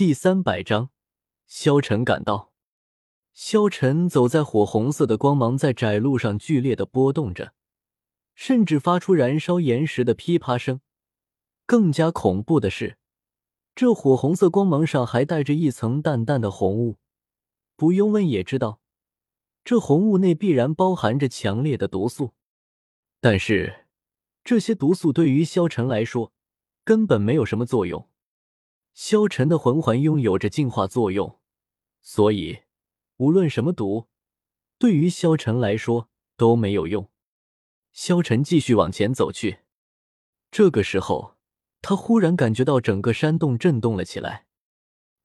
第三百章，萧晨赶到。萧晨走在火红色的光芒在窄路上剧烈的波动着，甚至发出燃烧岩石的噼啪声。更加恐怖的是，这火红色光芒上还带着一层淡淡的红雾。不用问也知道，这红雾内必然包含着强烈的毒素。但是，这些毒素对于萧晨来说根本没有什么作用。萧晨的魂环拥有着净化作用，所以无论什么毒，对于萧晨来说都没有用。萧晨继续往前走去，这个时候，他忽然感觉到整个山洞震动了起来。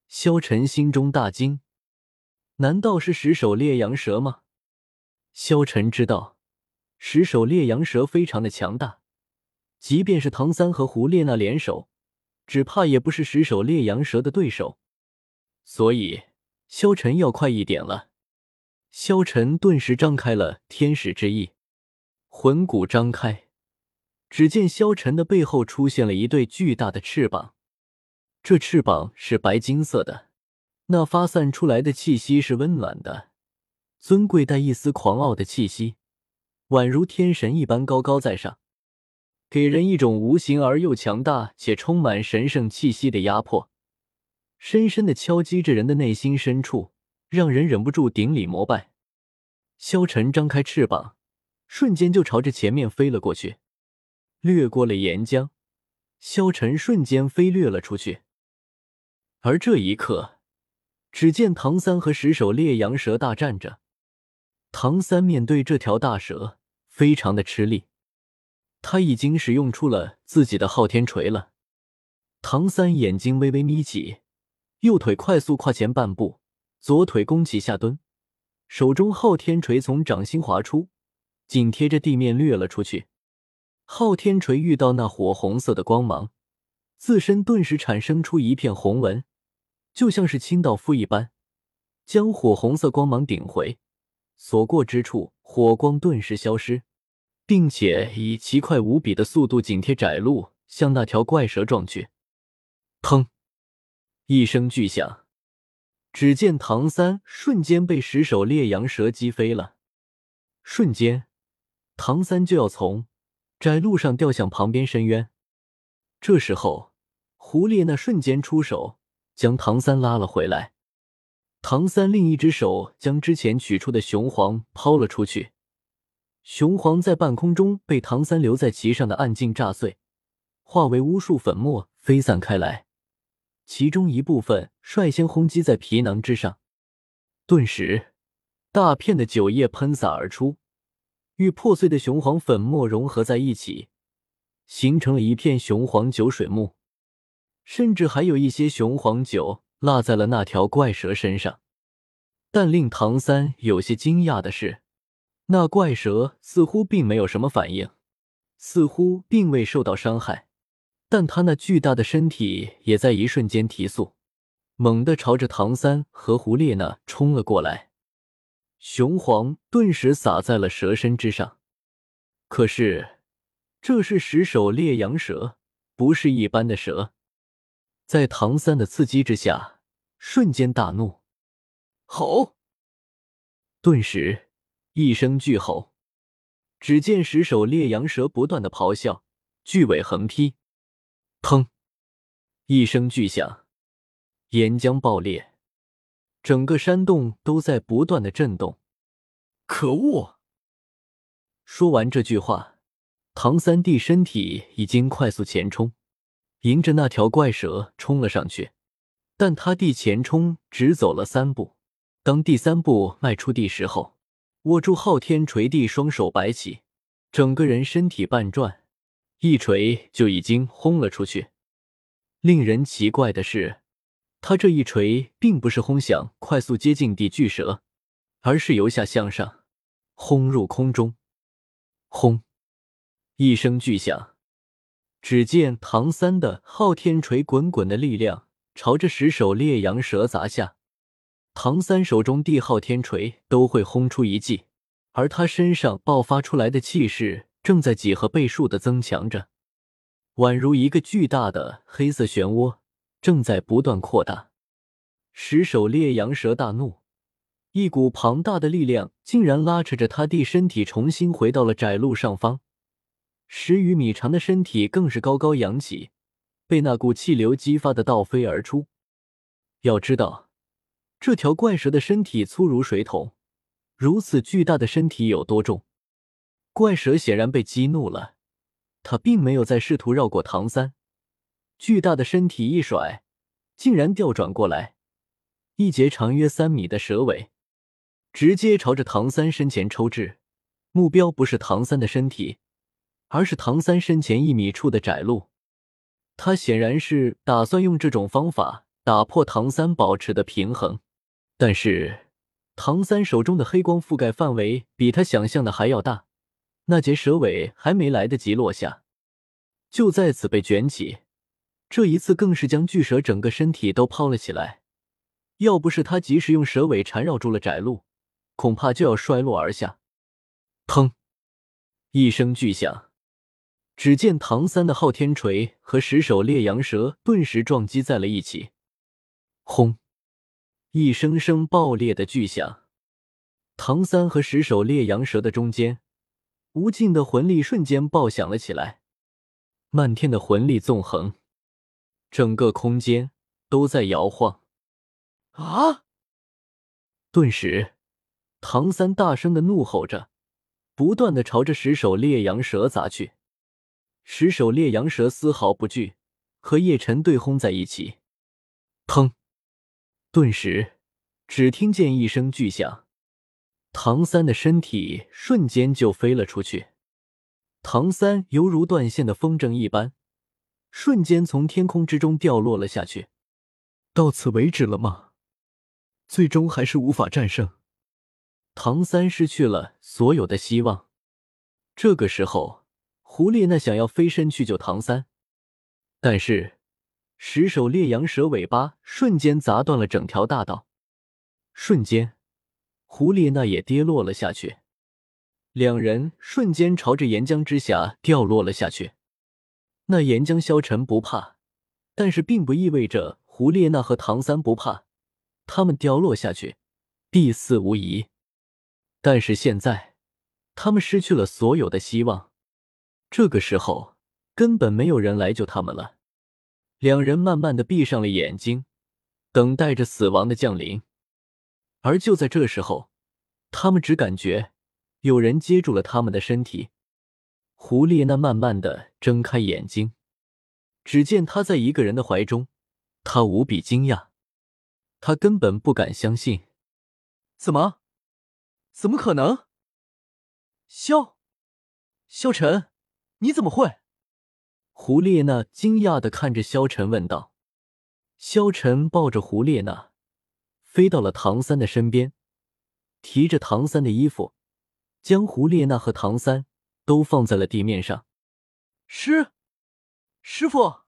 萧晨心中大惊，难道是十首烈阳蛇吗？萧晨知道，十首烈阳蛇非常的强大，即便是唐三和胡列娜联手。只怕也不是十首烈阳蛇的对手，所以萧晨要快一点了。萧晨顿时张开了天使之翼，魂骨张开，只见萧晨的背后出现了一对巨大的翅膀，这翅膀是白金色的，那发散出来的气息是温暖的、尊贵，带一丝狂傲的气息，宛如天神一般高高在上。给人一种无形而又强大且充满神圣气息的压迫，深深的敲击着人的内心深处，让人忍不住顶礼膜拜。萧晨张开翅膀，瞬间就朝着前面飞了过去，掠过了岩浆，萧晨瞬间飞掠了出去。而这一刻，只见唐三和石首烈阳蛇大战着，唐三面对这条大蛇，非常的吃力。他已经使用出了自己的昊天锤了。唐三眼睛微微眯起，右腿快速跨前半步，左腿弓起下蹲，手中昊天锤从掌心划出，紧贴着地面掠了出去。昊天锤遇到那火红色的光芒，自身顿时产生出一片红纹，就像是清道夫一般，将火红色光芒顶回，所过之处，火光顿时消失。并且以奇快无比的速度紧贴窄路，向那条怪蛇撞去。砰！一声巨响，只见唐三瞬间被石首烈阳蛇击飞了。瞬间，唐三就要从窄路上掉向旁边深渊。这时候，胡烈那瞬间出手，将唐三拉了回来。唐三另一只手将之前取出的雄黄抛了出去。雄黄在半空中被唐三留在其上的暗劲炸碎，化为无数粉末飞散开来，其中一部分率先轰击在皮囊之上，顿时大片的酒液喷洒而出，与破碎的雄黄粉末融合在一起，形成了一片雄黄酒水幕，甚至还有一些雄黄酒落在了那条怪蛇身上。但令唐三有些惊讶的是。那怪蛇似乎并没有什么反应，似乎并未受到伤害，但他那巨大的身体也在一瞬间提速，猛地朝着唐三和胡列娜冲了过来。雄黄顿时洒在了蛇身之上，可是这是十首烈阳蛇，不是一般的蛇，在唐三的刺激之下，瞬间大怒，吼！顿时。一声巨吼，只见石首烈阳蛇不断的咆哮，巨尾横劈，砰！一声巨响，岩浆爆裂，整个山洞都在不断的震动。可恶！说完这句话，唐三弟身体已经快速前冲，迎着那条怪蛇冲了上去。但他弟前冲只走了三步，当第三步迈出地时候。握住昊天锤地，双手摆起，整个人身体半转，一锤就已经轰了出去。令人奇怪的是，他这一锤并不是轰响快速接近地巨蛇，而是由下向上轰入空中。轰！一声巨响，只见唐三的昊天锤滚滚的力量朝着石首烈阳蛇砸下。唐三手中地昊天锤都会轰出一记，而他身上爆发出来的气势正在几何倍数的增强着，宛如一个巨大的黑色漩涡正在不断扩大。石首烈阳蛇大怒，一股庞大的力量竟然拉扯着他弟身体重新回到了窄路上方，十余米长的身体更是高高扬起，被那股气流激发的倒飞而出。要知道，这条怪蛇的身体粗如水桶，如此巨大的身体有多重？怪蛇显然被激怒了，它并没有再试图绕过唐三，巨大的身体一甩，竟然调转过来。一节长约三米的蛇尾，直接朝着唐三身前抽至，目标不是唐三的身体，而是唐三身前一米处的窄路。他显然是打算用这种方法打破唐三保持的平衡，但是唐三手中的黑光覆盖范围比他想象的还要大，那节蛇尾还没来得及落下，就在此被卷起，这一次更是将巨蛇整个身体都抛了起来。要不是他及时用蛇尾缠绕住了窄路，恐怕就要摔落而下。砰！一声巨响，只见唐三的昊天锤和十首烈阳蛇顿时撞击在了一起。轰！一声声爆裂的巨响，唐三和十首烈阳蛇的中间，无尽的魂力瞬间爆响了起来，漫天的魂力纵横，整个空间都在摇晃。啊！顿时，唐三大声的怒吼着，不断的朝着十首烈阳蛇砸去。十首烈阳蛇丝毫不惧，和叶晨对轰在一起。砰！顿时，只听见一声巨响，唐三的身体瞬间就飞了出去。唐三犹如断线的风筝一般，瞬间从天空之中掉落了下去。到此为止了吗？最终还是无法战胜，唐三失去了所有的希望。这个时候，胡列娜想要飞身去救唐三，但是十首烈阳蛇尾巴瞬间砸断了整条大道，瞬间，胡列娜也跌落了下去。两人瞬间朝着岩浆之下掉落了下去。那岩浆消沉不怕，但是并不意味着胡列娜和唐三不怕。他们掉落下去，必死无疑。但是现在，他们失去了所有的希望。这个时候，根本没有人来救他们了。两人慢慢的闭上了眼睛，等待着死亡的降临。而就在这时候，他们只感觉有人接住了他们的身体。胡列娜慢慢的睁开眼睛，只见他在一个人的怀中，他无比惊讶。他根本不敢相信，怎么？怎么可能？萧，萧晨，你怎么会？胡列娜惊讶的看着萧晨问道。萧晨抱着胡列娜，飞到了唐三的身边，提着唐三的衣服，将胡列娜和唐三都放在了地面上。师，师傅。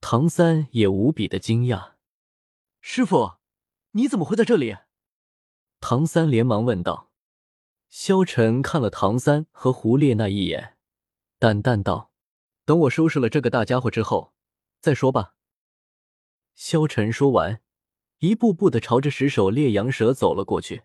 唐三也无比的惊讶。师傅，你怎么会在这里？唐三连忙问道。萧晨看了唐三和胡列娜一眼，淡淡道：“等我收拾了这个大家伙之后再说吧。”萧晨说完，一步步的朝着石首烈阳蛇走了过去。